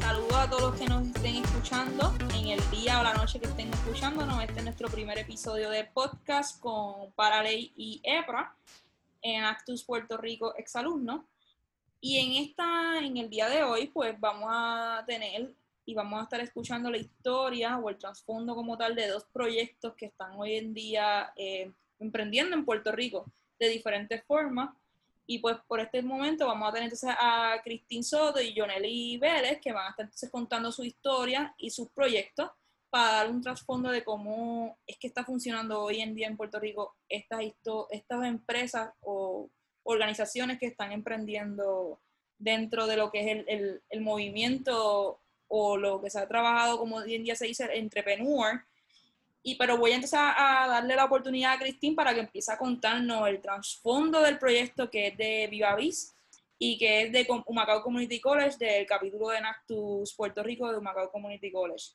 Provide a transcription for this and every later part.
Saludos a todos los que nos estén escuchando en el día o la noche que estén escuchándonos. Este es nuestro primer episodio de podcast con Paraley y EPRA en Actus Puerto Rico exalumno. Y en esta, en el día de hoy, pues vamos a tener y vamos a estar escuchando la historia o el trasfondo como tal de dos proyectos que están hoy en día eh, emprendiendo en Puerto Rico de diferentes formas. Y pues por este momento vamos a tener entonces a Cristín Soto y Jonely Vélez que van a estar entonces contando su historia y sus proyectos para dar un trasfondo de cómo es que está funcionando hoy en día en Puerto Rico estas, estas empresas o organizaciones que están emprendiendo dentro de lo que es el, el, movimiento o lo que se ha trabajado, como hoy en día se dice, entrepreneur. Y, pero voy a empezar a darle la oportunidad a Cristín para que empiece a contarnos el trasfondo del proyecto que es de Viva Vis y que es de Humacao Community College, del capítulo de Nactus Puerto Rico de Humacao Community College.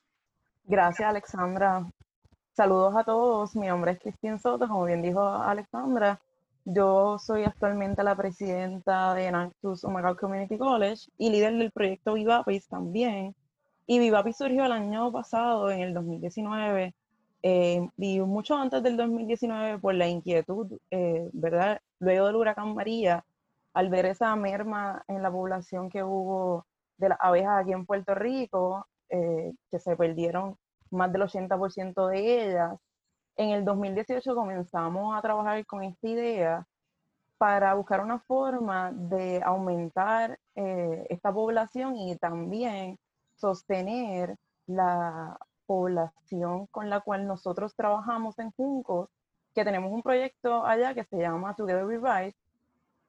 Gracias, Alexandra. Saludos a todos. Mi nombre es Cristín Soto, como bien dijo Alexandra. Yo soy actualmente la presidenta de Nactus Humacao Community College y líder del proyecto Vivapis también. Y Vivapis surgió el año pasado, en el 2019, eh, y mucho antes del 2019 por la inquietud, eh, ¿verdad? Luego del huracán María, al ver esa merma en la población que hubo de las abejas aquí en Puerto Rico, eh, que se perdieron más del 80% de ellas, en el 2018 comenzamos a trabajar con esta idea para buscar una forma de aumentar eh, esta población y también sostener la población con la cual nosotros trabajamos en Juncos, que tenemos un proyecto allá que se llama Together We Rise,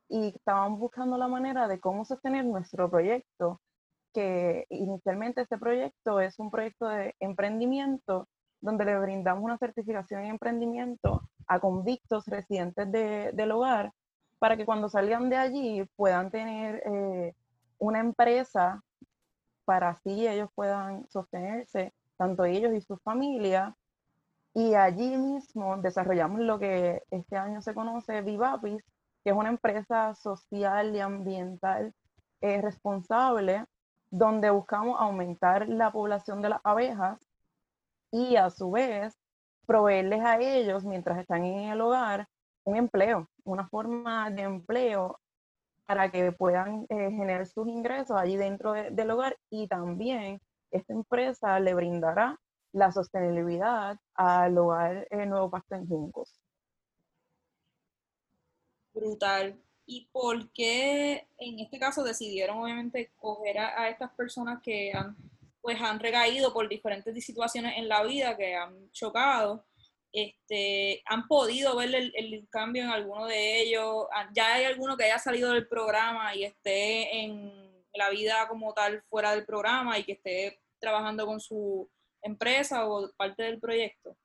y estábamos buscando la manera de cómo sostener nuestro proyecto, que inicialmente este proyecto es un proyecto de emprendimiento donde le brindamos una certificación en emprendimiento a convictos residentes del hogar para que cuando salgan de allí puedan tener eh, una empresa para así ellos puedan sostenerse, tanto ellos y sus familias. Y allí mismo desarrollamos lo que este año se conoce Vivapis, que es una empresa social y ambiental eh, responsable, donde buscamos aumentar la población de las abejas y a su vez proveerles a ellos, mientras están en el hogar, un empleo, una forma de empleo para que puedan eh, generar sus ingresos allí dentro del hogar y también esta empresa le brindará la sostenibilidad al hogar eh, Nuevo Pasto en Juncos. Brutal. ¿Y por qué en este caso decidieron obviamente coger a estas personas que han pues han recaído por diferentes situaciones en la vida que han chocado, este, han podido ver el, cambio en alguno de ellos, ya hay alguno que haya salido del programa y esté en la vida como tal fuera del programa y que esté trabajando con su empresa o parte del proyecto.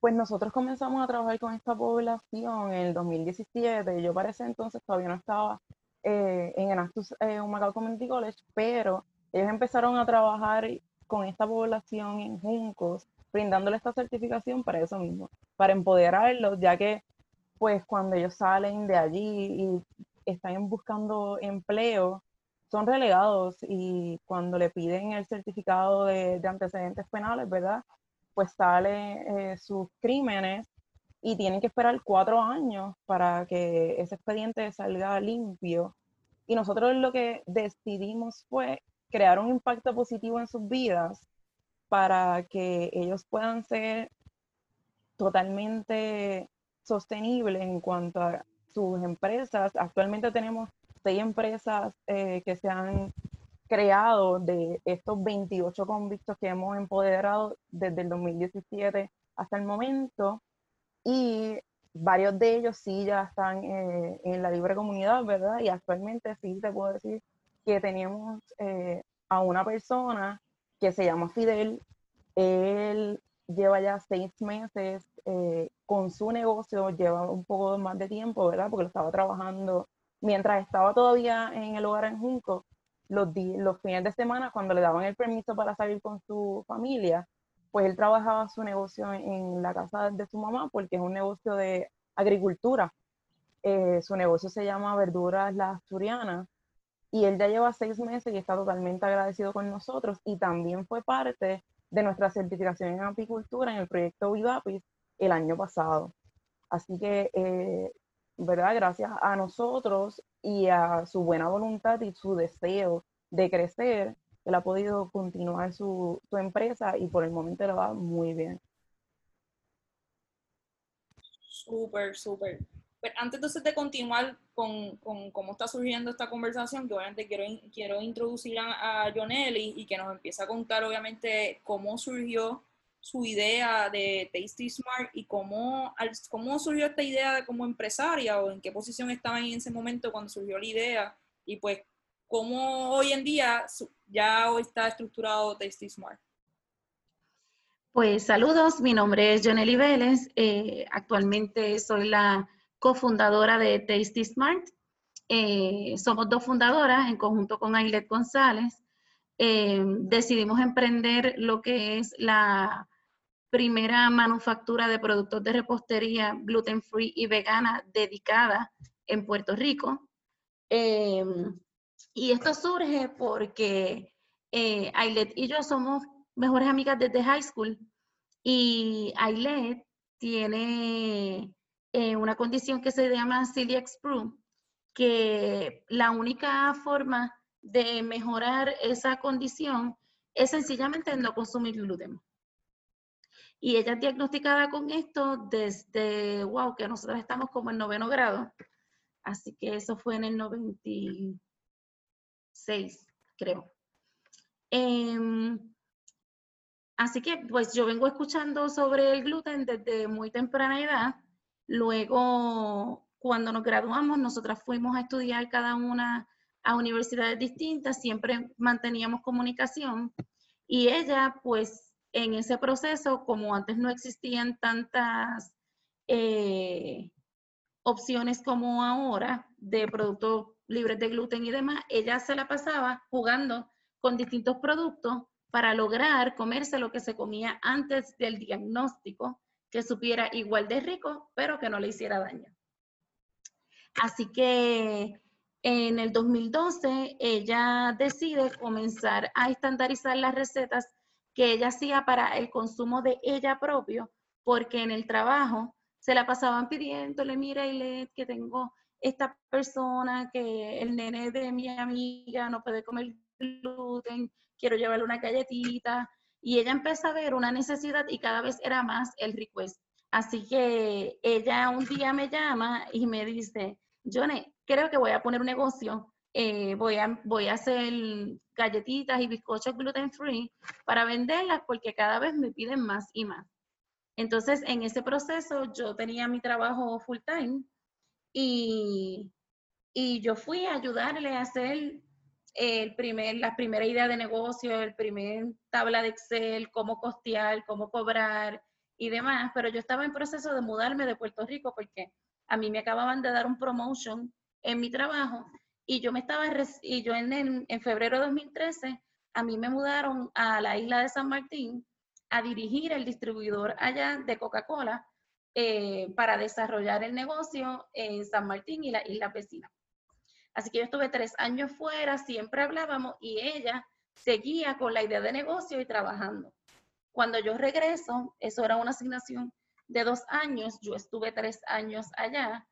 Pues nosotros comenzamos a trabajar con esta población en el 2017. Yo para ese entonces todavía no estaba eh, en Enactus eh, Humacao Community College, pero ellos empezaron a trabajar con esta población en Juncos, brindándole esta certificación para eso mismo, para empoderarlos, ya que pues cuando ellos salen de allí y están buscando empleo, son relegados y cuando le piden el certificado de, antecedentes penales, ¿verdad? Pues salen eh, sus crímenes y tienen que esperar cuatro años para que ese expediente salga limpio. Y nosotros lo que decidimos fue crear un impacto positivo en sus vidas para que ellos puedan ser totalmente sostenibles en cuanto a sus empresas. Actualmente tenemos seis empresas eh, que se han creado de estos 28 convictos que hemos empoderado desde el 2017 hasta el momento y varios de ellos sí ya están eh, en la libre comunidad, ¿verdad? Y actualmente sí te puedo decir que teníamos eh, a una persona que se llama Fidel. Él lleva ya seis meses eh, con su negocio, lleva un poco más de tiempo, ¿verdad? Porque lo estaba trabajando mientras estaba todavía en el hogar en Junco. Los, los fines de semana, cuando le daban el permiso para salir con su familia, pues él trabajaba su negocio en la casa de su mamá porque es un negocio de agricultura. Eh, su negocio se llama Verduras La Asturiana y él ya lleva seis meses y está totalmente agradecido con nosotros y también fue parte de nuestra certificación en apicultura en el proyecto Vivapis el año pasado. Así que, eh, ¿verdad? Gracias a nosotros y a su buena voluntad y su deseo de crecer, él ha podido continuar su, empresa y por el momento le va muy bien. Súper, súper. Pero antes entonces de continuar con, con, cómo está surgiendo esta conversación, que obviamente quiero, quiero introducir a, a Jonelli y que nos empiece a contar obviamente cómo surgió su idea de Tasty Smart y cómo, cómo surgió esta idea como empresaria o en qué posición estaba en ese momento cuando surgió la idea y pues cómo hoy en día ya está estructurado Tasty Smart. Pues saludos, mi nombre es Jonely Vélez, eh, actualmente soy la cofundadora de Tasty Smart. Eh, somos dos fundadoras en conjunto con Ailet González. Eh, decidimos emprender lo que es la primera manufactura de productos de repostería gluten free y vegana dedicada en Puerto Rico. Em, y esto surge porque eh, Ailet y yo somos mejores amigas desde high school y Ailet tiene eh, una condición que se llama celiac sprue, que la única forma de mejorar esa condición es sencillamente no consumir gluten. Y ella es diagnosticada con esto desde, wow, que nosotros estamos como en noveno grado. Así que eso fue en el 96, creo. Em, así que pues yo vengo escuchando sobre el gluten desde muy temprana edad. Luego, cuando nos graduamos, nosotras fuimos a estudiar cada una a universidades distintas, siempre manteníamos comunicación. Y ella, pues, en ese proceso, como antes no existían tantas eh, opciones como ahora de productos libres de gluten y demás, ella se la pasaba jugando con distintos productos para lograr comerse lo que se comía antes del diagnóstico, que supiera igual de rico, pero que no le hiciera daño. Así que en el 2012 ella decide comenzar a estandarizar las recetas que ella hacía para el consumo de ella propio, porque en el trabajo se la pasaban pidiéndole, mira, Ilet, que tengo esta persona, que el nene de mi amiga no puede comer gluten, quiero llevarle una galletita. Y ella empezó a ver una necesidad y cada vez era más el request. Así que ella un día me llama y me dice, Johnny, creo que voy a poner un negocio eh, voy, a, voy a hacer galletitas y bizcochos gluten free para venderlas porque cada vez me piden más y más. Entonces, en ese proceso yo tenía mi trabajo full time y, y yo fui a ayudarle a hacer el primer, la primera idea de negocio, el primer tabla de Excel, cómo costear, cómo cobrar y demás, pero yo estaba en proceso de mudarme de Puerto Rico porque a mí me acababan de dar un promotion en mi trabajo y yo me estaba, y yo en, en, febrero de 2013, a mí me mudaron a la isla de San Martín a dirigir el distribuidor allá de Coca-Cola eh, para desarrollar el negocio en San Martín y la isla vecina. Así que yo estuve tres años fuera, siempre hablábamos y ella seguía con la idea de negocio y trabajando. Cuando yo regreso, eso era una asignación de dos años, yo estuve tres años allá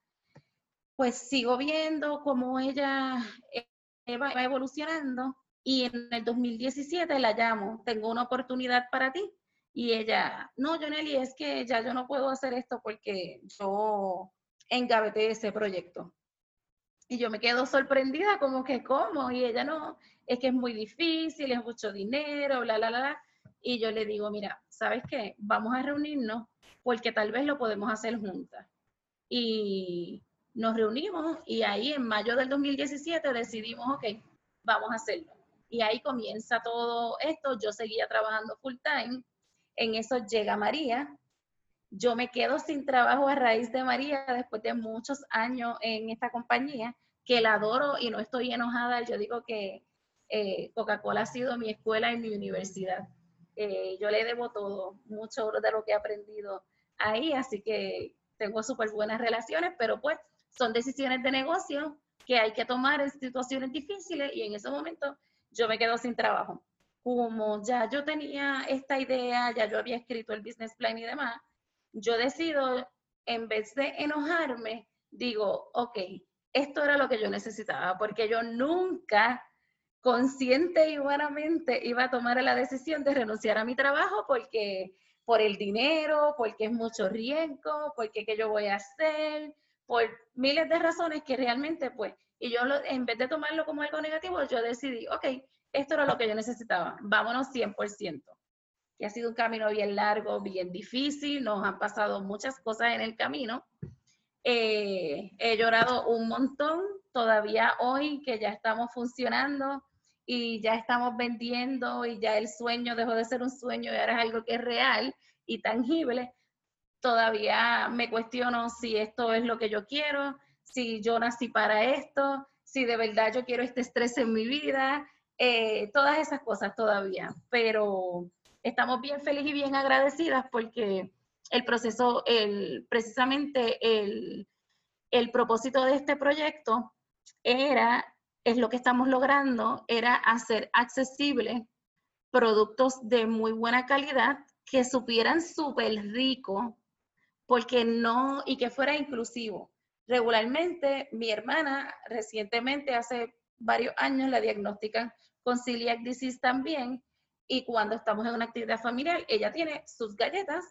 pues sigo viendo cómo ella eh, va, evolucionando y en el 2017 la llamo, tengo una oportunidad para ti. Y ella, no, Joneli, es que ya yo no puedo hacer esto porque yo engaveté ese proyecto. Y yo me quedo sorprendida, como que, ¿cómo? Y ella, no, es que es muy difícil, es mucho dinero, bla, bla, bla. Y yo le digo, mira, ¿sabes qué? Vamos a reunirnos porque tal vez lo podemos hacer juntas. Y nos reunimos y ahí en mayo del 2017 decidimos, ok, vamos a hacerlo. Y ahí comienza todo esto. Yo seguía trabajando full time. En eso llega María. Yo me quedo sin trabajo a raíz de María después de muchos años en esta compañía, que la adoro y no estoy enojada. Yo digo que eh, Coca-Cola ha sido mi escuela y mi universidad. Eh, yo le debo todo, mucho de lo que he aprendido ahí, así que tengo súper buenas relaciones, pero pues son decisiones de negocio que hay que tomar en situaciones difíciles y en ese momento yo me quedo sin trabajo. Como ya yo tenía esta idea, ya yo había escrito el business plan y demás, yo decido, en vez de enojarme, digo, ok, esto era lo que yo necesitaba, porque yo nunca consciente y humanamente iba a tomar la decisión de renunciar a mi trabajo porque por el dinero, porque es mucho riesgo, porque qué yo voy a hacer, por miles de razones que realmente pues, y yo en vez de tomarlo como algo negativo, yo decidí, ok, esto era lo que yo necesitaba, vámonos 100%. Que ha sido un camino bien largo, bien difícil, nos han pasado muchas cosas en el camino. Eh, he llorado un montón, todavía hoy que ya estamos funcionando y ya estamos vendiendo y ya el sueño dejó de ser un sueño y ahora es algo que es real y tangible, todavía me cuestiono si esto es lo que yo quiero, si yo nací para esto, si de verdad yo quiero este estrés en mi vida, eh, todas esas cosas todavía, pero estamos bien felices y bien agradecidas porque el proceso, el, precisamente el, el propósito de este proyecto era, es lo que estamos logrando, era hacer accesible productos de muy buena calidad que supieran súper rico, porque no, y que fuera inclusivo. Regularmente, mi hermana recientemente, hace varios años, la diagnostican con celiac también, y cuando estamos en una actividad familiar, ella tiene sus galletas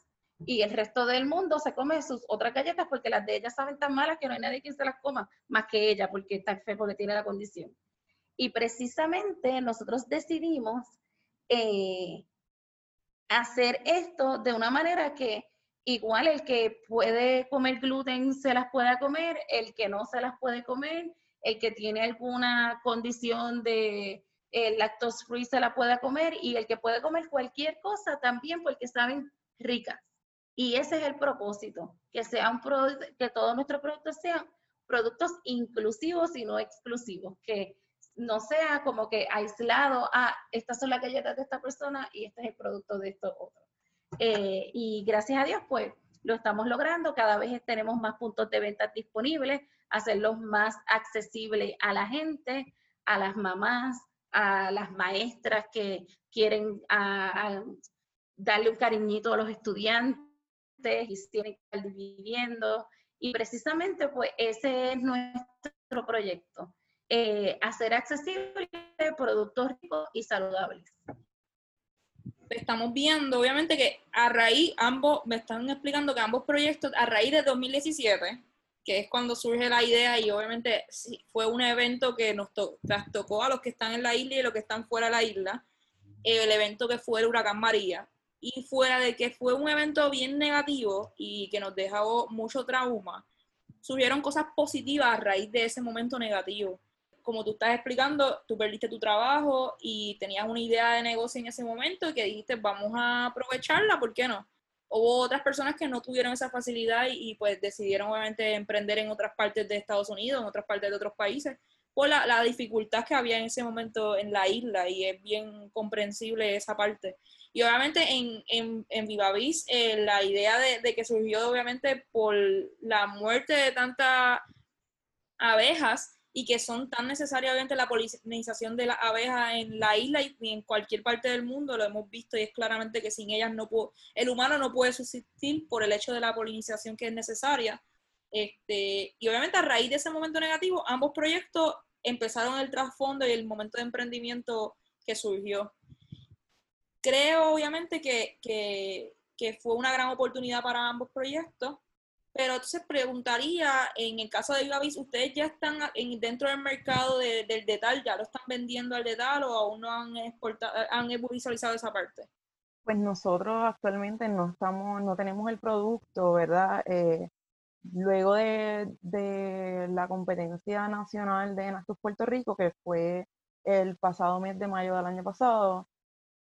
y el resto del mundo se come sus otras galletas porque las de ella saben tan malas que no hay nadie que se las coma más que ella porque está feo porque tiene la condición. Y precisamente nosotros decidimos eh, hacer esto de una manera que igual el que puede comer gluten se las pueda comer, el que no se las puede comer, el que tiene alguna condición de el lactose free se la pueda comer y el que puede comer cualquier cosa también porque saben ricas. Y ese es el propósito, que sea un que todos nuestros productos sean productos inclusivos y no exclusivos, que no sea como que aislado, a estas son las galletas de esta persona y este es el producto de estos otros. Eh, y gracias a Dios, pues lo estamos logrando, cada vez tenemos más puntos de venta disponibles, hacerlos más accesibles a la gente, a las mamás, a las maestras que quieren darle un cariñito a los estudiantes y tienen que estar viviendo. Y precisamente, pues ese es nuestro proyecto eh, hacer accesible productos ricos y saludables. Estamos viendo, obviamente, que a raíz, ambos, me están explicando que ambos proyectos, a raíz de 2017, que es cuando surge la idea y obviamente fue un evento que nos tocó a los que están en la isla y a los que están fuera de la isla, el evento que fue el huracán María. Y fuera de que fue un evento bien negativo y que nos dejó mucho trauma, surgieron cosas positivas a raíz de ese momento negativo como tú estás explicando, tú perdiste tu trabajo y tenías una idea de negocio en ese momento y que dijiste, vamos a aprovecharla, ¿por qué no? Hubo otras personas que no tuvieron esa facilidad y, pues decidieron obviamente emprender en otras partes de Estados Unidos, en otras partes de otros países, por la, dificultad que había en ese momento en la isla y es bien comprensible esa parte. Y obviamente en, en, en Vivavis, eh, la idea de, de, que surgió obviamente por la muerte de tantas abejas, y que son tan necesarias obviamente la polinización de las abejas en la isla y en cualquier parte del mundo, lo hemos visto y es claramente que sin ellas no puede, el humano no puede subsistir por el hecho de la polinización que es necesaria. Este, y obviamente a raíz de ese momento negativo, ambos proyectos empezaron el trasfondo y el momento de emprendimiento que surgió. Creo obviamente que, que, que fue una gran oportunidad para ambos proyectos pero entonces preguntaría, en el caso de Vivavis, ¿ustedes ya están en, dentro del mercado del detal? ¿Ya lo están vendiendo al detal o aún no han, exportado, han visualizado esa parte? Pues nosotros actualmente no estamos, no tenemos el producto, ¿verdad? Eh, luego de, de, la competencia nacional de Nastus Puerto Rico, que fue el pasado mes de mayo del año pasado,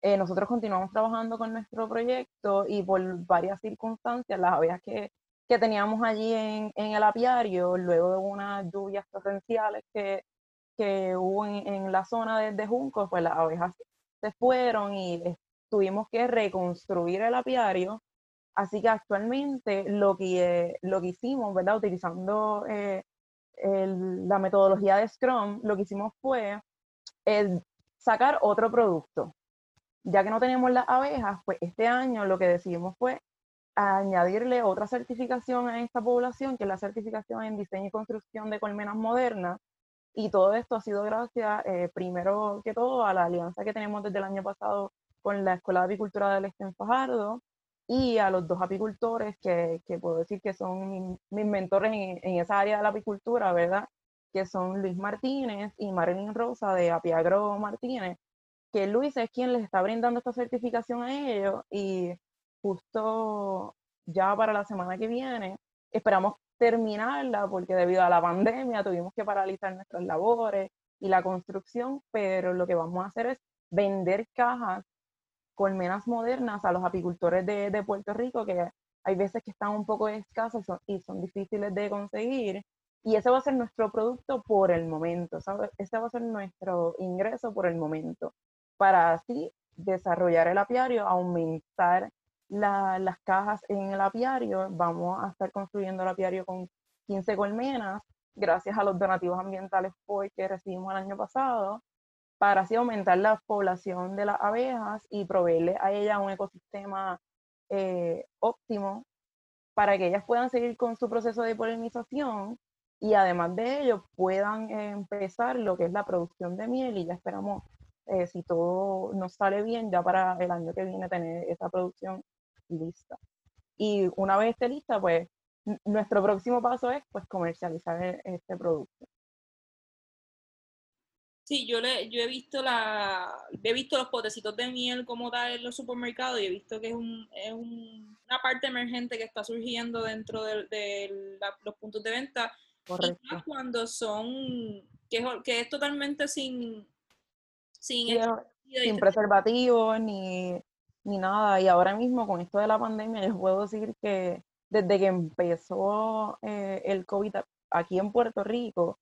eh, nosotros continuamos trabajando con nuestro proyecto y por varias circunstancias, las abejas que que teníamos allí en, en el apiario, luego de unas lluvias torrenciales que, que hubo en, en, la zona de, de Juncos, pues las abejas se fueron y tuvimos que reconstruir el apiario. Así que actualmente lo que, lo que hicimos, ¿verdad? Utilizando eh, la metodología de Scrum, lo que hicimos fue sacar otro producto. Ya que no tenemos las abejas, pues este año lo que decidimos fue añadirle otra certificación a esta población, que es la certificación en diseño y construcción de colmenas modernas. Y todo esto ha sido gracias, eh, primero que todo, a la alianza que tenemos desde el año pasado con la Escuela de Apicultura del Este en Fajardo y a los dos apicultores que, que puedo decir que son mis, mentores en, en, esa área de la apicultura, ¿verdad? Que son Luis Martínez y Marilyn Rosa de Apiagro Martínez, que Luis es quien les está brindando esta certificación a ellos y justo ya para la semana que viene esperamos terminarla porque debido a la pandemia tuvimos que paralizar nuestras labores y la construcción, pero lo que vamos a hacer es vender cajas colmenas modernas a los apicultores de, de Puerto Rico que hay veces que están un poco escasas y son difíciles de conseguir. Y ese va a ser nuestro producto por el momento, ¿sabes? Ese va a ser nuestro ingreso por el momento, para así desarrollar el apiario, aumentar las cajas en el apiario. Vamos a estar construyendo el apiario con 15 colmenas, gracias a los donativos ambientales que recibimos el año pasado, para así aumentar la población de las abejas y proveerle a ellas un ecosistema eh, óptimo para que ellas puedan seguir con su proceso de polinización y además de ello puedan empezar lo que es la producción de miel y ya esperamos, eh, si todo nos sale bien, ya para el año que viene tener esa producción lista. Y una vez esté lista, pues nuestro próximo paso es pues comercializar e, este producto. Sí, yo le, yo he visto la, he visto los potecitos de miel como tal en los supermercados y he visto que es, un, es una parte emergente que está surgiendo dentro de, los puntos de venta. Correcto. Y cuando son, que, que es totalmente sin, sin, sin preservativos ni ni nada. Y ahora mismo con esto de la pandemia, yo puedo decir que desde que empezó eh, el COVID aquí en Puerto Rico,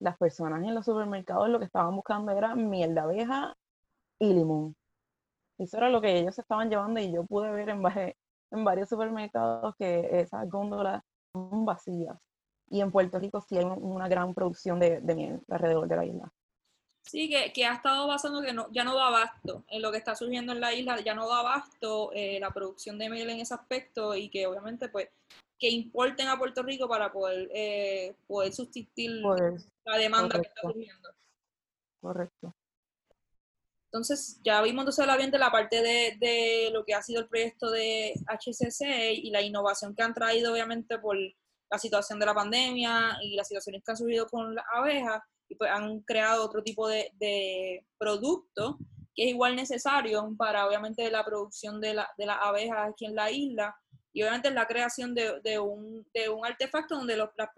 las personas en los supermercados lo que estaban buscando era miel de abeja y limón. Eso era lo que ellos estaban llevando y yo pude ver en, en varios supermercados que esas góndolas son vacías. Y en Puerto Rico sí hay una gran producción de, de miel alrededor de la isla. Sí, que, que, ha estado basando que no, ya no da abasto en lo que está surgiendo en la isla, ya no da abasto eh, la producción de miel en ese aspecto y que obviamente pues que importen a Puerto Rico para poder, eh, poder sustituir la demanda que está surgiendo. Correcto. Entonces, ya vimos entonces la, la parte de, de, lo que ha sido el proyecto de HCC y la innovación que han traído obviamente por la situación de la pandemia y las situaciones que han surgido con las abejas han creado otro tipo de, de producto que es igual necesario para obviamente la producción de, la, de las abejas aquí en la isla y obviamente la creación de, de, un, de un, artefacto donde los, las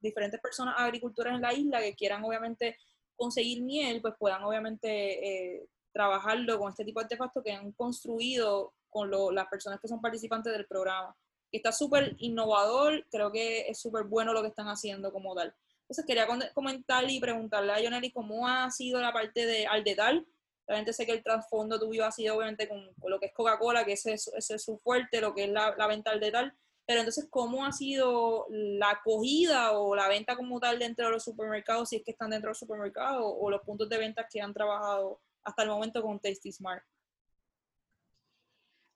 diferentes personas agricultoras en la isla que quieran obviamente conseguir miel, pues puedan obviamente eh, trabajarlo con este tipo de artefacto que han construido con las personas que son participantes del programa. Está súper innovador, creo que es súper bueno lo que están haciendo como tal. Entonces quería comentarle y preguntarle a Jonely cómo ha sido la parte de Aldetal. Realmente sé que el trasfondo tuyo ha sido obviamente con, lo que es Coca-Cola, que ese, es su fuerte, lo que es la, venta Aldetal. Pero entonces, ¿cómo ha sido la acogida o la venta como tal dentro de los supermercados, si es que están dentro de los supermercados, o los puntos de venta que han trabajado hasta el momento con Tasty Smart?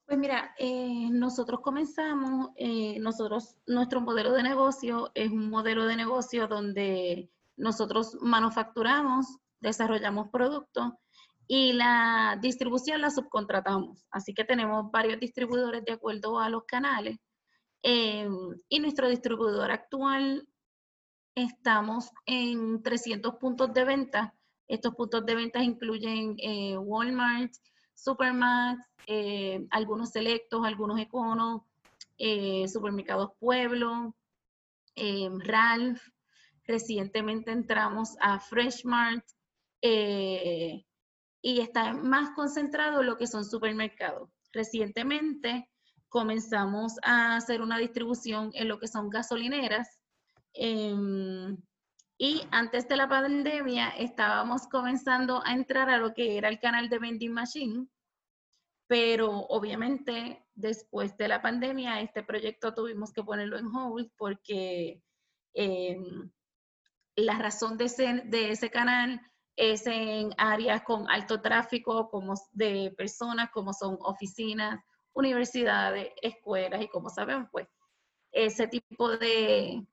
Pues mira, eh, nosotros comenzamos, eh, nosotros, nuestro modelo de negocio es un modelo de negocio donde nosotros manufacturamos, desarrollamos productos y la distribución la subcontratamos. Así que tenemos varios distribuidores de acuerdo a los canales. Eh, y nuestro distribuidor actual estamos en 300 puntos de venta. Estos puntos de venta incluyen Walmart, Supermax, eh, algunos selectos, algunos econos, eh, supermercados Pueblo, eh, Ralph. Recientemente entramos a Freshmart y está más concentrado en lo que son supermercados. Recientemente comenzamos a hacer una distribución en lo que son gasolineras. Em, y antes de la pandemia estábamos comenzando a entrar a lo que era el canal de vending machine, pero obviamente después de la pandemia este proyecto tuvimos que ponerlo en hold porque em, la razón de ese, de ese canal es en áreas con alto tráfico como de personas, como son oficinas, universidades, escuelas y como sabemos, pues ese tipo de,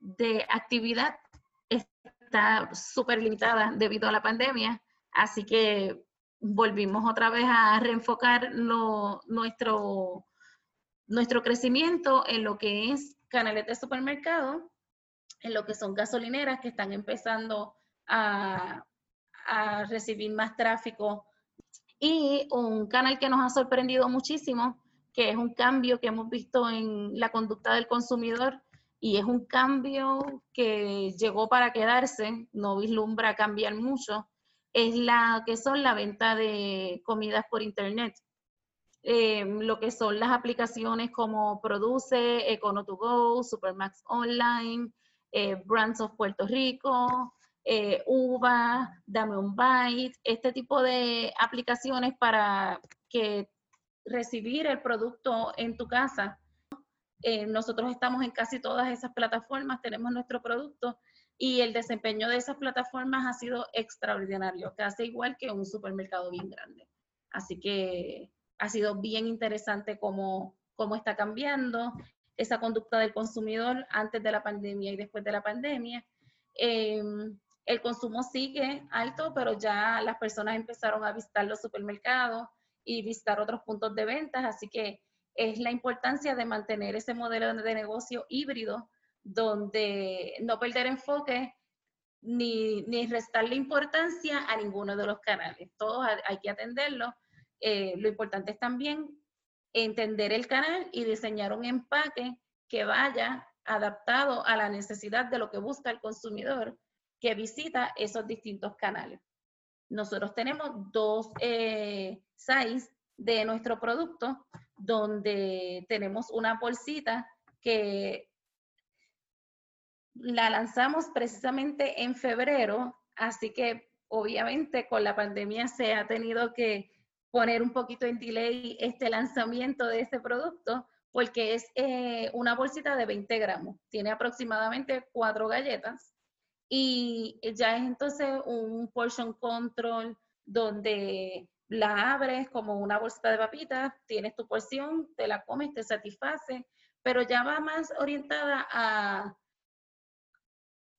de actividad está súper limitada debido a la pandemia, así que volvimos otra vez a reenfocar nuestro, nuestro crecimiento en lo que es canales de supermercado, en lo que son gasolineras que están empezando a, a recibir más tráfico. Y un canal que nos ha sorprendido muchísimo, que es un cambio que hemos visto en la conducta del consumidor y es un cambio que llegó para quedarse, no vislumbra cambiar mucho, es la que son la venta de comidas por internet. Eh, lo que son las aplicaciones como Produce, Econo2Go, Supermax Online, eh, Brands of Puerto Rico, eh, Uva, Dame un Bite, este tipo de aplicaciones para que recibir el producto en tu casa. Eh, nosotros estamos en casi todas esas plataformas, tenemos nuestro producto y el desempeño de esas plataformas ha sido extraordinario, casi igual que un supermercado bien grande. Así que ha sido bien interesante cómo, cómo está cambiando esa conducta del consumidor antes de la pandemia y después de la pandemia. Em, el consumo sigue alto, pero ya las personas empezaron a visitar los supermercados y visitar otros puntos de ventas, así que es la importancia de mantener ese modelo de negocio híbrido donde no perder enfoque ni, ni restarle importancia a ninguno de los canales. Todos hay que atenderlo. Eh, lo importante es también entender el canal y diseñar un empaque que vaya adaptado a la necesidad de lo que busca el consumidor que visita esos distintos canales. Nosotros tenemos dos eh, sites de nuestro producto donde tenemos una bolsita que la lanzamos precisamente en febrero, así que obviamente con la pandemia se ha tenido que poner un poquito en delay este lanzamiento de este producto porque es eh, una bolsita de 20 gramos, tiene aproximadamente cuatro galletas y ya es entonces un portion control donde la abres como una bolsita de papitas, tienes tu porción, te la comes, te satisface, pero ya va más orientada a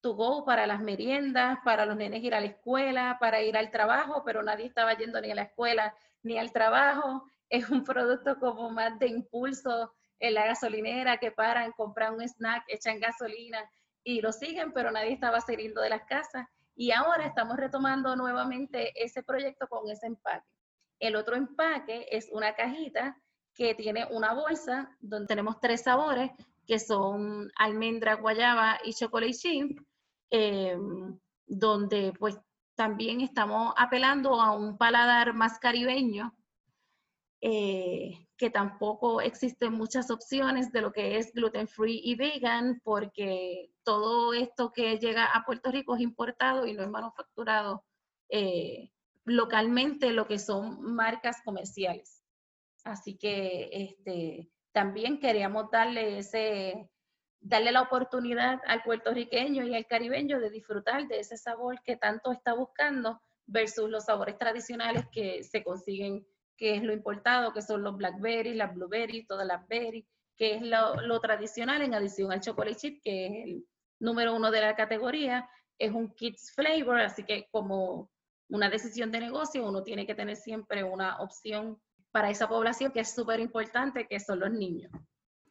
tu go para las meriendas, para los nenes ir a la escuela, para ir al trabajo, pero nadie estaba yendo ni a la escuela ni al trabajo. Es un producto como más de impulso en la gasolinera que paran, compran un snack, echan gasolina y lo siguen, pero nadie estaba saliendo de las casas. Y ahora estamos retomando nuevamente ese proyecto con ese empaque. El otro empaque es una cajita que tiene una bolsa donde tenemos tres sabores, que son almendra, guayaba y chocolate chip, em, donde pues también estamos apelando a un paladar más caribeño, eh, que tampoco existen muchas opciones de lo que es gluten free y vegan, porque todo esto que llega a Puerto Rico es importado y no es manufacturado eh, localmente, lo que son marcas comerciales. Así que este, también queríamos darle ese, darle la oportunidad al puertorriqueño y al caribeño de disfrutar de ese sabor que tanto está buscando versus los sabores tradicionales que se consiguen, que es lo importado, que son los blackberries, las blueberries, todas las berries, que es lo, tradicional en adición al chocolate chip, que es el número uno de la categoría, es un kids flavor, así que como una decisión de negocio, uno tiene que tener siempre una opción para esa población que es súper importante, que son los niños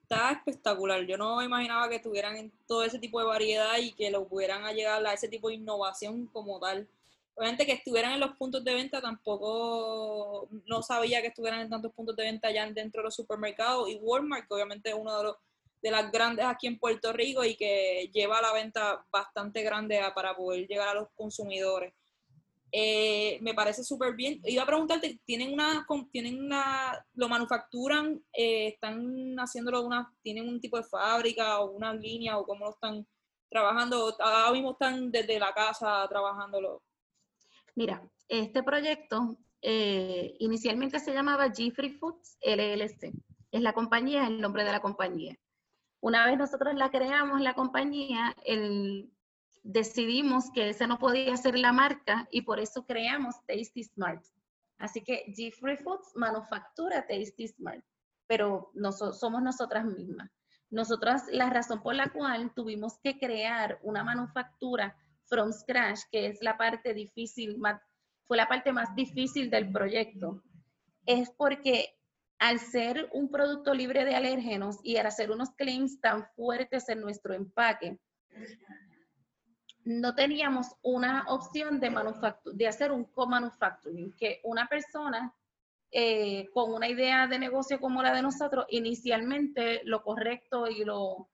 está espectacular. Yo no imaginaba que tuvieran en todo ese tipo de variedad y que lo pudieran llegar a ese tipo de innovación como tal. Obviamente que estuvieran en los puntos de venta tampoco, no sabía que estuvieran en tantos puntos de venta ya dentro de los supermercados y Walmart, que obviamente es uno de los de las grandes aquí en Puerto Rico y que lleva la venta bastante grande para poder llegar a los consumidores. Eh, me parece súper bien. Iba a preguntarte, ¿tienen una, tienen una, lo manufacturan, eh, están haciéndolo una, tienen un tipo de fábrica o una línea o cómo lo están trabajando? Ahora mismo están desde la casa trabajándolo. Mira, este proyecto eh, inicialmente se llamaba Free Foods LLC. Es la compañía, el nombre de la compañía. Una vez nosotros la creamos, la compañía, el, decidimos que esa no podía ser la marca y por eso creamos Tasty Smart. Así que G-Free Foods manufactura Tasty Smart, pero somos nosotras mismas. Nosotras, la razón por la cual tuvimos que crear una manufactura from scratch, que es la parte difícil, fue la parte más difícil del proyecto, es porque al ser un producto libre de alérgenos y al hacer unos claims tan fuertes en nuestro empaque, no teníamos una opción de, de hacer un co-manufacturing, que una persona eh, con una idea de negocio como la de nosotros, inicialmente lo correcto y lo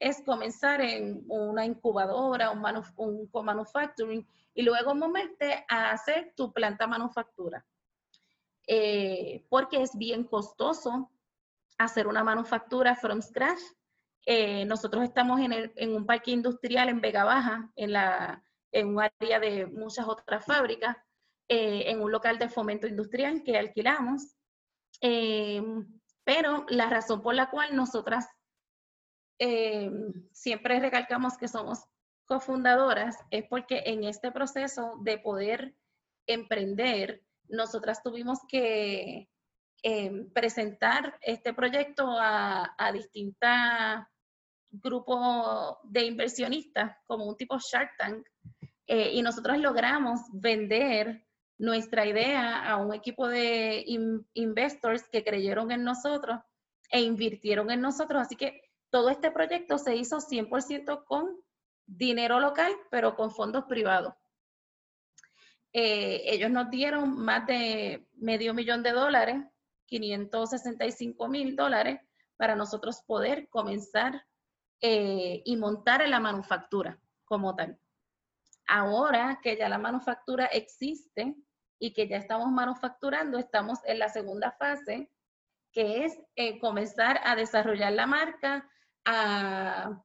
es comenzar en una incubadora, un, co-manufacturing, y luego moverte a hacer tu planta manufactura. Eh, porque es bien costoso hacer una manufactura from scratch eh, nosotros estamos en, un parque industrial en Vega Baja, en, la, en un área de muchas otras fábricas, eh, en un local de fomento industrial que alquilamos. Em, pero la razón por la cual nosotras em, siempre recalcamos que somos cofundadoras es porque en este proceso de poder emprender, nosotras tuvimos que em, presentar este proyecto a, a distintas grupo de inversionistas, como un tipo Shark Tank, eh, y nosotros logramos vender nuestra idea a un equipo de investors que creyeron en nosotros e invirtieron en nosotros. Así que todo este proyecto se hizo 100% con dinero local, pero con fondos privados. Eh, ellos nos dieron más de medio millón de dólares, 565 mil dólares, para nosotros poder comenzar eh, y montar en la manufactura como tal. Ahora que ya la manufactura existe y que ya estamos manufacturando, estamos en la segunda fase, que es eh, comenzar a desarrollar la marca, a,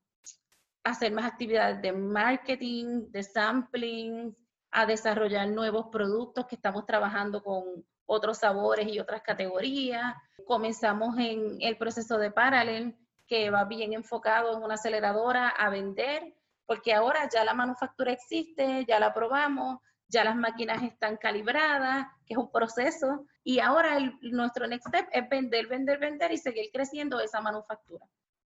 hacer más actividades de marketing, de sampling, a desarrollar nuevos productos que estamos trabajando con otros sabores y otras categorías. Comenzamos en el proceso de Parallel, que va bien enfocado en una aceleradora a vender, porque ahora ya la manufactura existe, ya la probamos, ya las máquinas están calibradas, que es un proceso, y ahora nuestro next step es vender, vender, vender y seguir creciendo esa manufactura.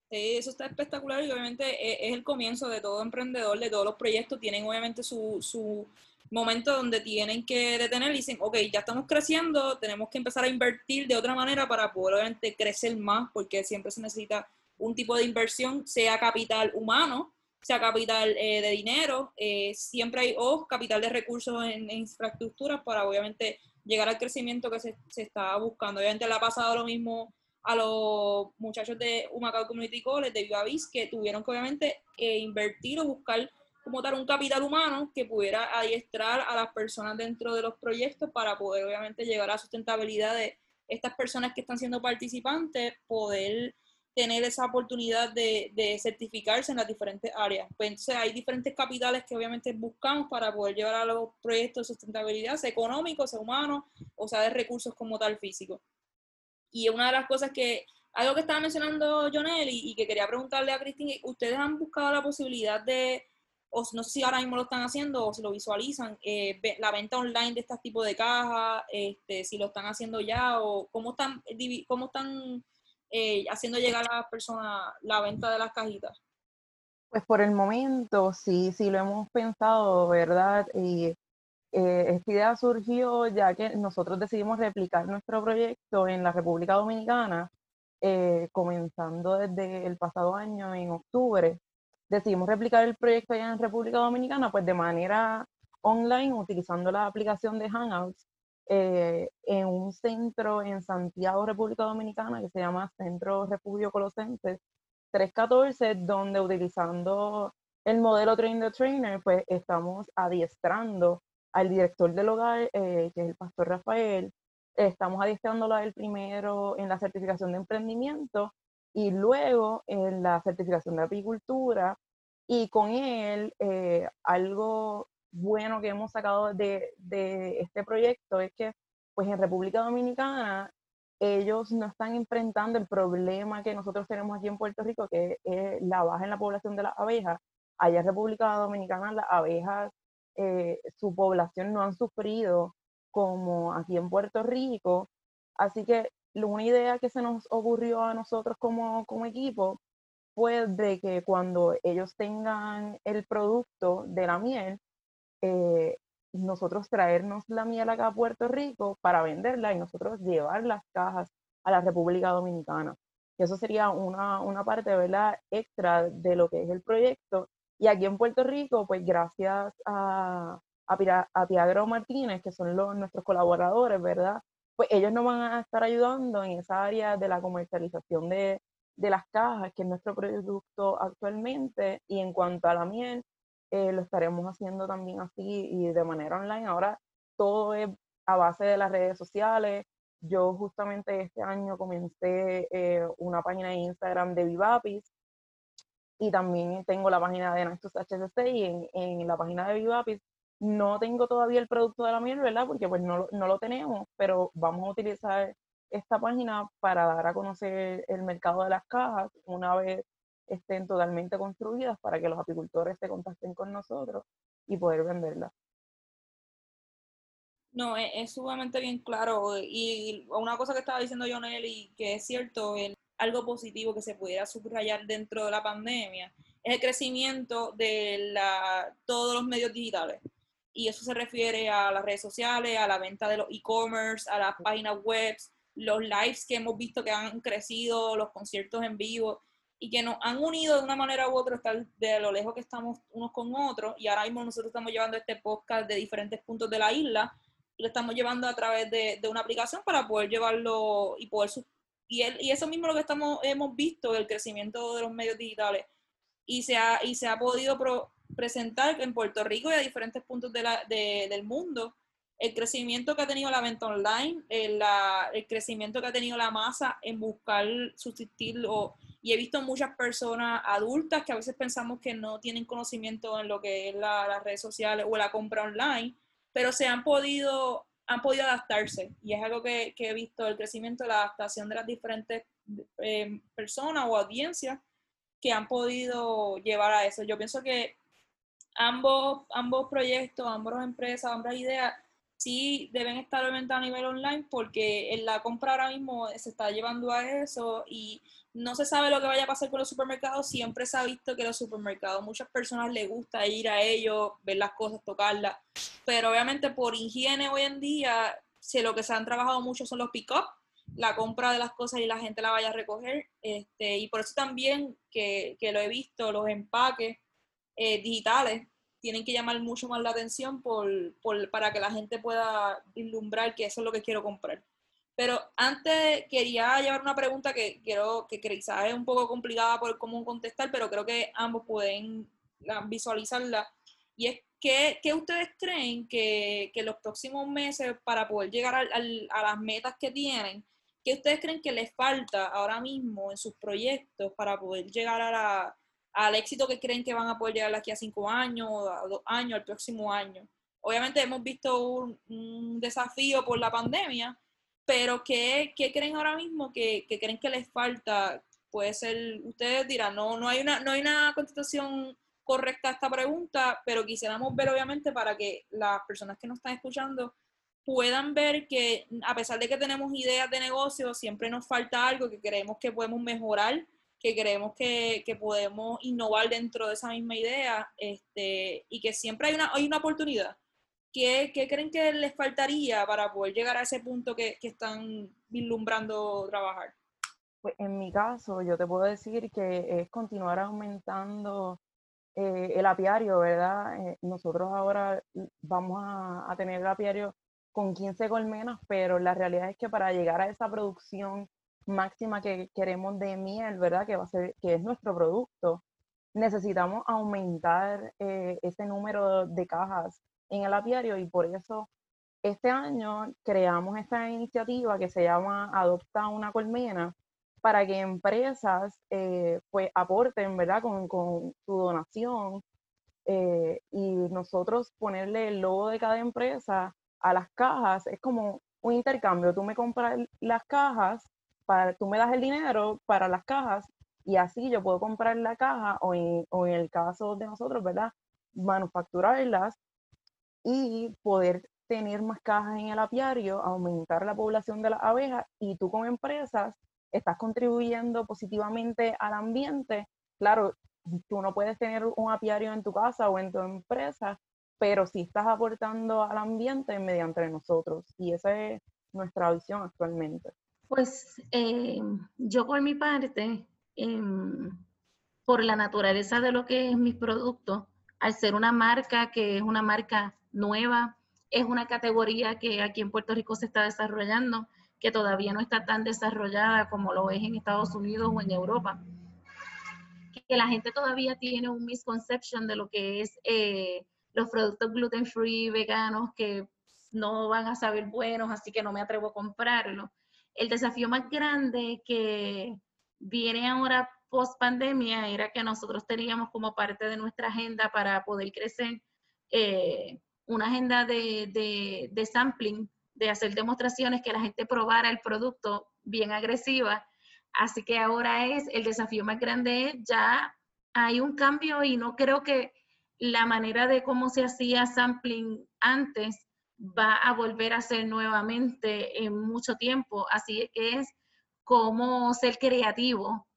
Sí, eso está espectacular y obviamente e, es, el comienzo de todo emprendedor, de todos los proyectos, tienen obviamente su, su momento donde tienen que detener y dicen, ok, ya estamos creciendo, tenemos que empezar a invertir de otra manera para poder obviamente crecer más, porque siempre se necesita un tipo de inversión, sea capital humano, sea capital eh, de dinero, eh, siempre hay o capital de recursos en, infraestructuras para obviamente llegar al crecimiento que se, se, está buscando. Obviamente le ha pasado lo mismo a los muchachos de Humacao Community College, de Viva que tuvieron que obviamente eh, invertir o buscar como tal un capital humano que pudiera adiestrar a las personas dentro de los proyectos para poder obviamente llegar a la sustentabilidad de estas personas que están siendo participantes, poder tener esa oportunidad de, certificarse en las diferentes áreas. Pues entonces hay diferentes capitales que obviamente buscamos para poder llevar a los proyectos de sustentabilidad, sea económico, sea humano, o sea de recursos como tal físico. Y una de las cosas que, algo que estaba mencionando Jonel y, que quería preguntarle a Cristina, ¿ustedes han buscado la posibilidad de, o no sé si ahora mismo lo están haciendo o si lo visualizan, eh, la venta online de este tipo de cajas, este, si lo están haciendo ya o cómo están, cómo están eh, haciendo llegar a las personas la venta de las cajitas? Pues por el momento sí, sí lo hemos pensado, ¿verdad? Y eh, esta idea surgió ya que nosotros decidimos replicar nuestro proyecto en la República Dominicana, eh, comenzando desde el pasado año, en octubre. Decidimos replicar el proyecto allá en República Dominicana, pues de manera online, utilizando la aplicación de Hangouts eh, en un centro en Santiago, República Dominicana, que se llama Centro Refugio Colosenses 314, donde utilizando el modelo Train the Trainer, pues estamos adiestrando al director del hogar, eh, que es el pastor Rafael, estamos adiestrándolo a él primero en la certificación de emprendimiento y luego en la certificación de apicultura. Y con él eh, algo bueno que hemos sacado de, este proyecto es que pues en República Dominicana ellos no están enfrentando el problema que nosotros tenemos aquí en Puerto Rico, que es la baja en la población de las abejas. allá en República Dominicana las abejas, eh, su población no han sufrido como aquí en Puerto Rico. Así que una idea que se nos ocurrió a nosotros como, como equipo fue de que cuando ellos tengan el producto de la miel, eh, nosotros traernos la miel acá a Puerto Rico para venderla y nosotros llevar las cajas a la República Dominicana. eso sería una, una parte ¿verdad? extra de lo que es el proyecto. Y aquí en Puerto Rico, pues gracias a, a, a Piagro Martínez, que son los, nuestros colaboradores, ¿verdad? Pues ellos nos van a estar ayudando en esa área de la comercialización de, de las cajas, que es nuestro producto actualmente. Y en cuanto a la miel, eh, lo estaremos haciendo también así y de manera online. Ahora todo es a base de las redes sociales. Yo justamente este año comencé eh, una página de Instagram de Vivapis y también tengo la página de Nactus HSC y en, en, la página de Vivapis no tengo todavía el producto de la miel, ¿verdad? Porque pues no, no lo tenemos, pero vamos a utilizar esta página para dar a conocer el mercado de las cajas una vez estén totalmente construidas para que los apicultores se contacten con nosotros y poder venderlas. No, es, sumamente bien claro. Y una cosa que estaba diciendo Jonel y que es cierto, algo positivo que se pudiera subrayar dentro de la pandemia es el crecimiento de la, todos los medios digitales. Y eso se refiere a las redes sociales, a la venta de los e-commerce, a las páginas web, los lives que hemos visto que han crecido, los conciertos en vivo y que nos han unido de una manera u otra, estar de lo lejos que estamos unos con otros, y ahora mismo nosotros estamos llevando este podcast de diferentes puntos de la isla, lo estamos llevando a través de, una aplicación para poder llevarlo y poder... Y, y eso mismo lo que estamos, hemos visto, el crecimiento de los medios digitales, y se ha, y se ha podido presentar en Puerto Rico y a diferentes puntos de la, del mundo, el crecimiento que ha tenido la venta online, el, el crecimiento que ha tenido la masa en buscar sustituir o y he visto muchas personas adultas que a veces pensamos que no tienen conocimiento en lo que es las redes sociales o la compra online, pero se han podido, han podido adaptarse. Y es algo que, que he visto, el crecimiento, la adaptación de las diferentes eh, personas o audiencias que han podido llevar a eso. Yo pienso que ambos, ambos proyectos, ambas empresas, ambas ideas sí deben estar obviamente a nivel online porque en la compra ahora mismo se está llevando a eso y no se sabe lo que vaya a pasar con los supermercados. Siempre se ha visto que los supermercados, muchas personas les gusta ir a ellos, ver las cosas, tocarlas, pero obviamente por higiene hoy en día, si lo que se han trabajado mucho son los pick-up, la compra de las cosas y la gente la vaya a recoger, este, y por eso también que, que lo he visto, los empaques eh, digitales tienen que llamar mucho más la atención por, por, para que la gente pueda vislumbrar que eso es lo que quiero comprar. Pero antes quería llevar una pregunta que quiero que quizás es un poco complicada por cómo contestar, pero creo que ambos pueden visualizarla. Y es, ¿qué, qué ustedes creen que, que, los próximos meses, para poder llegar a las metas que tienen, qué ustedes creen que les falta ahora mismo en sus proyectos para poder llegar a la, al éxito que creen que van a poder llegar aquí a cinco años, a dos años, al próximo año. Obviamente hemos visto un, desafío por la pandemia, pero ¿qué, qué creen ahora mismo que, que, creen que les falta? Puede ser, ustedes dirán, no, no, hay, una, no hay una contestación correcta a esta pregunta, pero quisiéramos ver obviamente para que las personas que nos están escuchando puedan ver que a pesar de que tenemos ideas de negocio, siempre nos falta algo que creemos que podemos mejorar que creemos que, que, podemos innovar dentro de esa misma idea este, y que siempre hay una, hay una oportunidad. ¿Qué, ¿Qué, creen que les faltaría para poder llegar a ese punto que, que están vislumbrando trabajar? Pues en mi caso, yo te puedo decir que es continuar aumentando eh, el apiario, ¿verdad? Eh, nosotros ahora vamos a, a tener el apiario con 15 colmenas, pero la realidad es que para llegar a esa producción máxima que queremos de miel, ¿verdad? Que va a ser, que es nuestro producto. Necesitamos aumentar eh, ese número de cajas en el apiario y por eso este año creamos esta iniciativa que se llama Adopta una colmena para que empresas eh, pues aporten, ¿verdad? Con, con su donación eh, y nosotros ponerle el logo de cada empresa a las cajas es como un intercambio. Tú me compras las cajas tú me das el dinero para las cajas Y así yo puedo comprar la caja o en, o en el caso de nosotros, ¿verdad? Manufacturarlas y poder tener más cajas en el apiario, aumentar la población de las abejas y tú como empresas estás contribuyendo positivamente al ambiente. Claro, tú no puedes tener un apiario en tu casa o en tu empresa, pero sí estás aportando al ambiente mediante nosotros y esa es nuestra visión actualmente. Pues eh, yo por mi parte, em, por la naturaleza de lo que es mi producto, al ser una marca que es una marca nueva, es una categoría que aquí en Puerto Rico se está desarrollando, que todavía no está tan desarrollada como lo es en Estados Unidos o en Europa. Que la gente todavía tiene un misconception de lo que es eh, los productos gluten free, veganos, que no van a saber buenos, así que no me atrevo a comprarlo. El desafío más grande que viene ahora post pandemia era que nosotros teníamos como parte de nuestra agenda para poder crecer eh, una agenda de, de, sampling, de hacer demostraciones que la gente probara el producto bien agresiva. Así que ahora es el desafío más grande, ya hay un cambio y no creo que la manera de cómo se hacía sampling antes va a volver a ser nuevamente en mucho tiempo. Así que es como ser creativo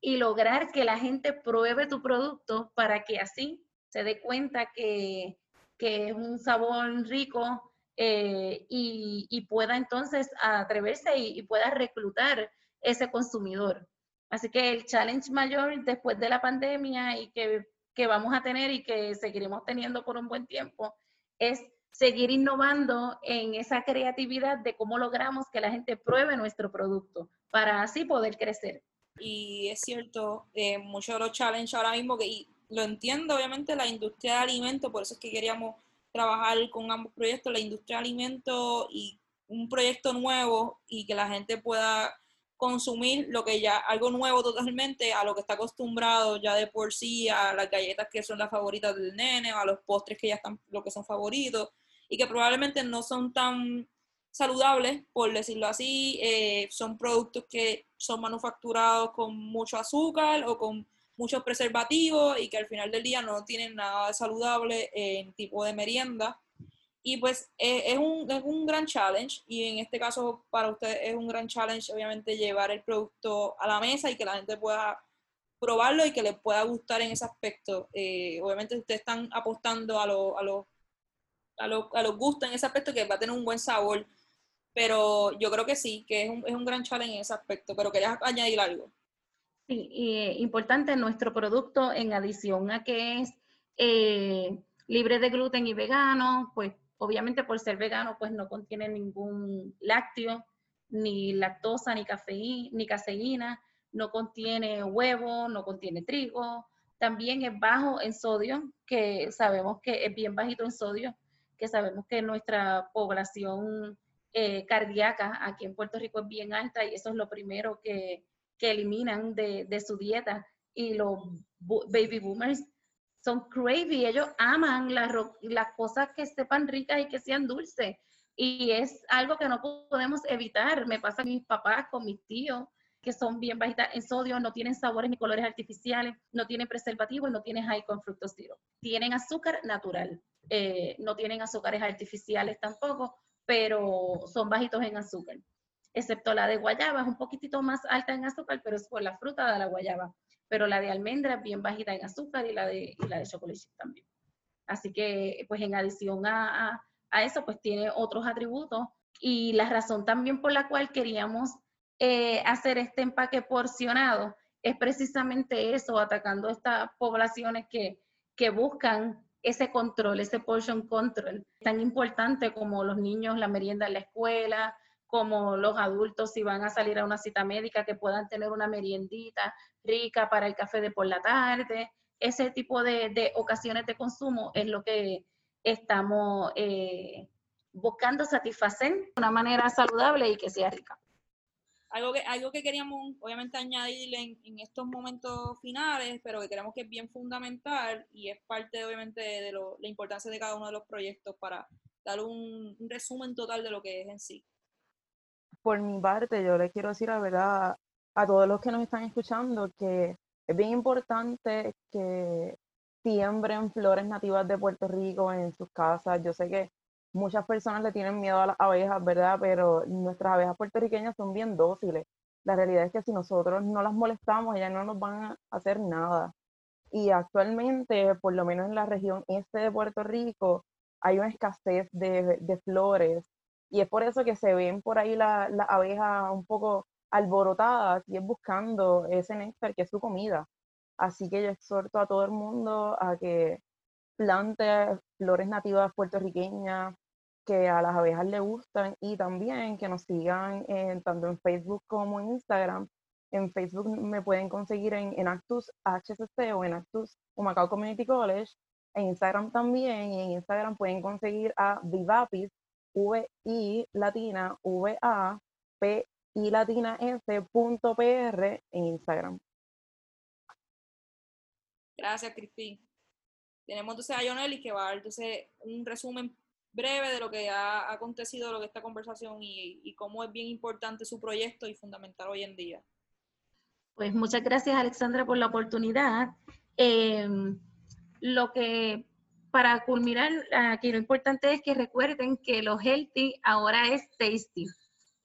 y lograr que la gente pruebe tu producto para que así se dé cuenta que que es un sabor rico eh, y, pueda entonces atreverse y, pueda reclutar ese consumidor. Así que el challenge mayor después de la pandemia y que, que vamos a tener y que seguiremos teniendo por un buen tiempo es seguir innovando en esa creatividad de cómo logramos que la gente pruebe nuestro producto para así poder crecer. Y es cierto, eh, muchos de los challenges ahora mismo que, lo entiendo, obviamente, la industria de alimentos, por eso es que queríamos trabajar con ambos proyectos, la industria de alimentos y un proyecto nuevo y que la gente pueda consumir lo que ya, algo nuevo totalmente a lo que está acostumbrado ya de por sí, a las galletas que son las favoritas del nene, a los postres que ya están, lo que son favoritos, y que probablemente no son tan saludables, por decirlo así, eh, son productos que son manufacturados con mucho azúcar o con muchos preservativos y que al final del día no tienen nada de saludable en tipo de merienda. Y pues eh, es, un, es un gran challenge y en este caso para usted es un gran challenge obviamente llevar el producto a la mesa y que la gente pueda probarlo y que le pueda gustar en ese aspecto. Eh, obviamente ustedes están apostando a, lo, a, lo, a, lo, a los gustos en ese aspecto que va a tener un buen sabor, pero yo creo que sí, que es un, es un gran challenge en ese aspecto, pero quería añadir algo. Sí, y, importante nuestro producto en adición a que es eh, libre de gluten y vegano, pues obviamente por ser vegano pues no contiene ningún lácteo, ni lactosa, ni cafeína, ni caseína, no contiene huevo, no contiene trigo, también es bajo en sodio, que sabemos que es bien bajito en sodio, que sabemos que nuestra población eh, cardíaca aquí en Puerto Rico es bien alta y eso es lo primero que, que eliminan de, de su dieta. Y los baby boomers son crazy, ellos aman las, las cosas que sepan ricas y que sean dulces. Y es algo que no podemos evitar. Me pasa con mis papás, con mis tíos, que son bien bajitas en sodio, no tienen sabores ni colores artificiales, no tienen preservativos, no tienen high con fructosiro. Tienen azúcar natural, eh, no tienen azúcares artificiales tampoco, pero son bajitos en azúcar excepto la de guayaba, es un poquitito más alta en azúcar, pero es por la fruta de la guayaba. Pero la de almendra es bien bajita en azúcar y la de, y la de chocolate también. Así que, pues en adición a, a, eso, pues tiene otros atributos. Y la razón también por la cual queríamos eh, hacer este empaque porcionado es precisamente eso, atacando estas poblaciones que, que buscan ese control, ese portion control, tan importante como los niños, la merienda en la escuela, como los adultos si van a salir a una cita médica, que puedan tener una meriendita rica para el café de por la tarde. Ese tipo de, ocasiones de consumo es lo que estamos eh, buscando satisfacer de una manera saludable y que sea rica. Algo que, algo que queríamos obviamente añadir en, estos momentos finales, pero que creemos que es bien fundamental y es parte obviamente de, la importancia de cada uno de los proyectos para dar un resumen total de lo que es en sí por mi parte, yo le quiero decir la verdad a todos los que nos están escuchando que es bien importante que siembren flores nativas de Puerto Rico en sus casas. Yo sé que muchas personas le tienen miedo a las abejas, ¿verdad? Pero nuestras abejas puertorriqueñas son bien dóciles. La realidad es que si nosotros no las molestamos, ellas no nos van a hacer nada. Y actualmente, por lo menos en la región este de Puerto Rico, hay una escasez de, flores. Y es por eso que se ven por ahí las la abejas un poco alborotadas y es buscando ese néctar que es su comida. Así que yo exhorto a todo el mundo a que plante flores nativas puertorriqueñas que a las abejas les gustan y también que nos sigan tanto en Facebook como en Instagram. En Facebook me pueden conseguir en, en Actus HCC o en Actus Humacao Community College. En Instagram también y en Instagram pueden conseguir a Vivapis, V-I latina, V-A-P y latina S.pr en Instagram. Gracias, Cristi. Tenemos entonces a Joneli que va a dar entonces un resumen breve de lo que ha acontecido, de lo que esta conversación y, cómo es bien importante su proyecto y fundamental hoy en día. Pues muchas gracias, Alexandra, por la oportunidad. Em, lo que para culminar, aquí lo importante es que recuerden que lo healthy ahora es tasty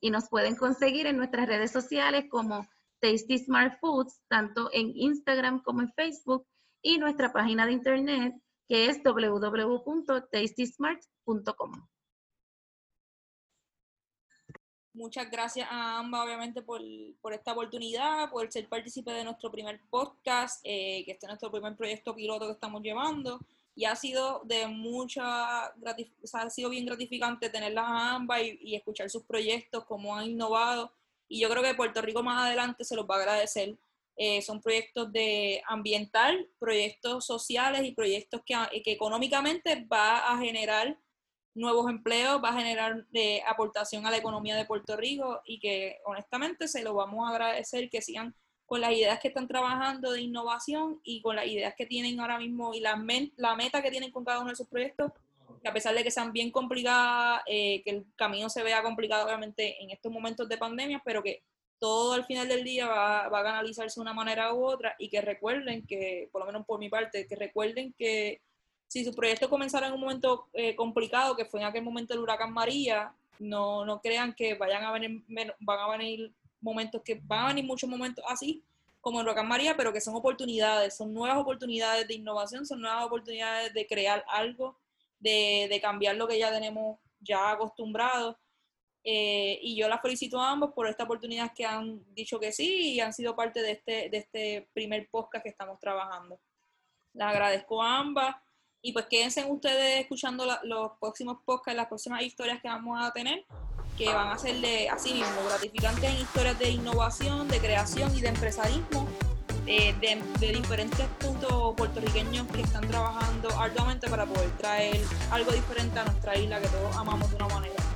y nos pueden conseguir en nuestras redes sociales como Tasty Smart Foods, tanto en Instagram como en Facebook y nuestra página de internet que es www.tastysmart.com. Muchas gracias a ambas, obviamente, por, esta oportunidad, por ser partícipe de nuestro primer podcast, eh, que este es nuestro primer proyecto piloto que estamos llevando. Y ha sido de mucha, ha sido bien gratificante tenerlas a ambas y, y escuchar sus proyectos, cómo han innovado. Y yo creo que Puerto Rico más adelante se los va a agradecer eh, son proyectos de ambiental, proyectos sociales y proyectos que, que, económicamente va a generar nuevos empleos, va a generar eh, aportación a la economía de Puerto Rico y que honestamente se lo vamos a agradecer que sigan con las ideas que están trabajando de innovación y con las ideas que tienen ahora mismo y la, meta que tienen con cada uno de sus proyectos, que a pesar de que sean bien complicadas, eh, que el camino se vea complicado obviamente en estos momentos de pandemia, pero que todo al final del día va, a canalizarse de una manera u otra y que recuerden que, por lo menos por mi parte, que recuerden que si su proyecto comenzara en un momento eh, complicado, que fue en aquel momento el huracán María, no, no crean que vayan a venir, van a venir momentos que van a venir muchos momentos así como el huracán María, pero que son oportunidades, son nuevas oportunidades de innovación, son nuevas oportunidades de crear algo, de, de cambiar lo que ya tenemos ya acostumbrados eh, y yo las felicito a ambos por esta oportunidad que han dicho que sí y han sido parte de este, de este primer podcast que estamos trabajando. Les agradezco a ambas y pues quédense ustedes escuchando los próximos podcasts, las próximas historias que vamos a tener, que van a ser de, así mismo, gratificantes en historias de innovación, de creación y de empresarismo. Eh, de, de, diferentes puntos puertorriqueños que están trabajando arduamente para poder traer algo diferente a nuestra isla que todos amamos de una manera.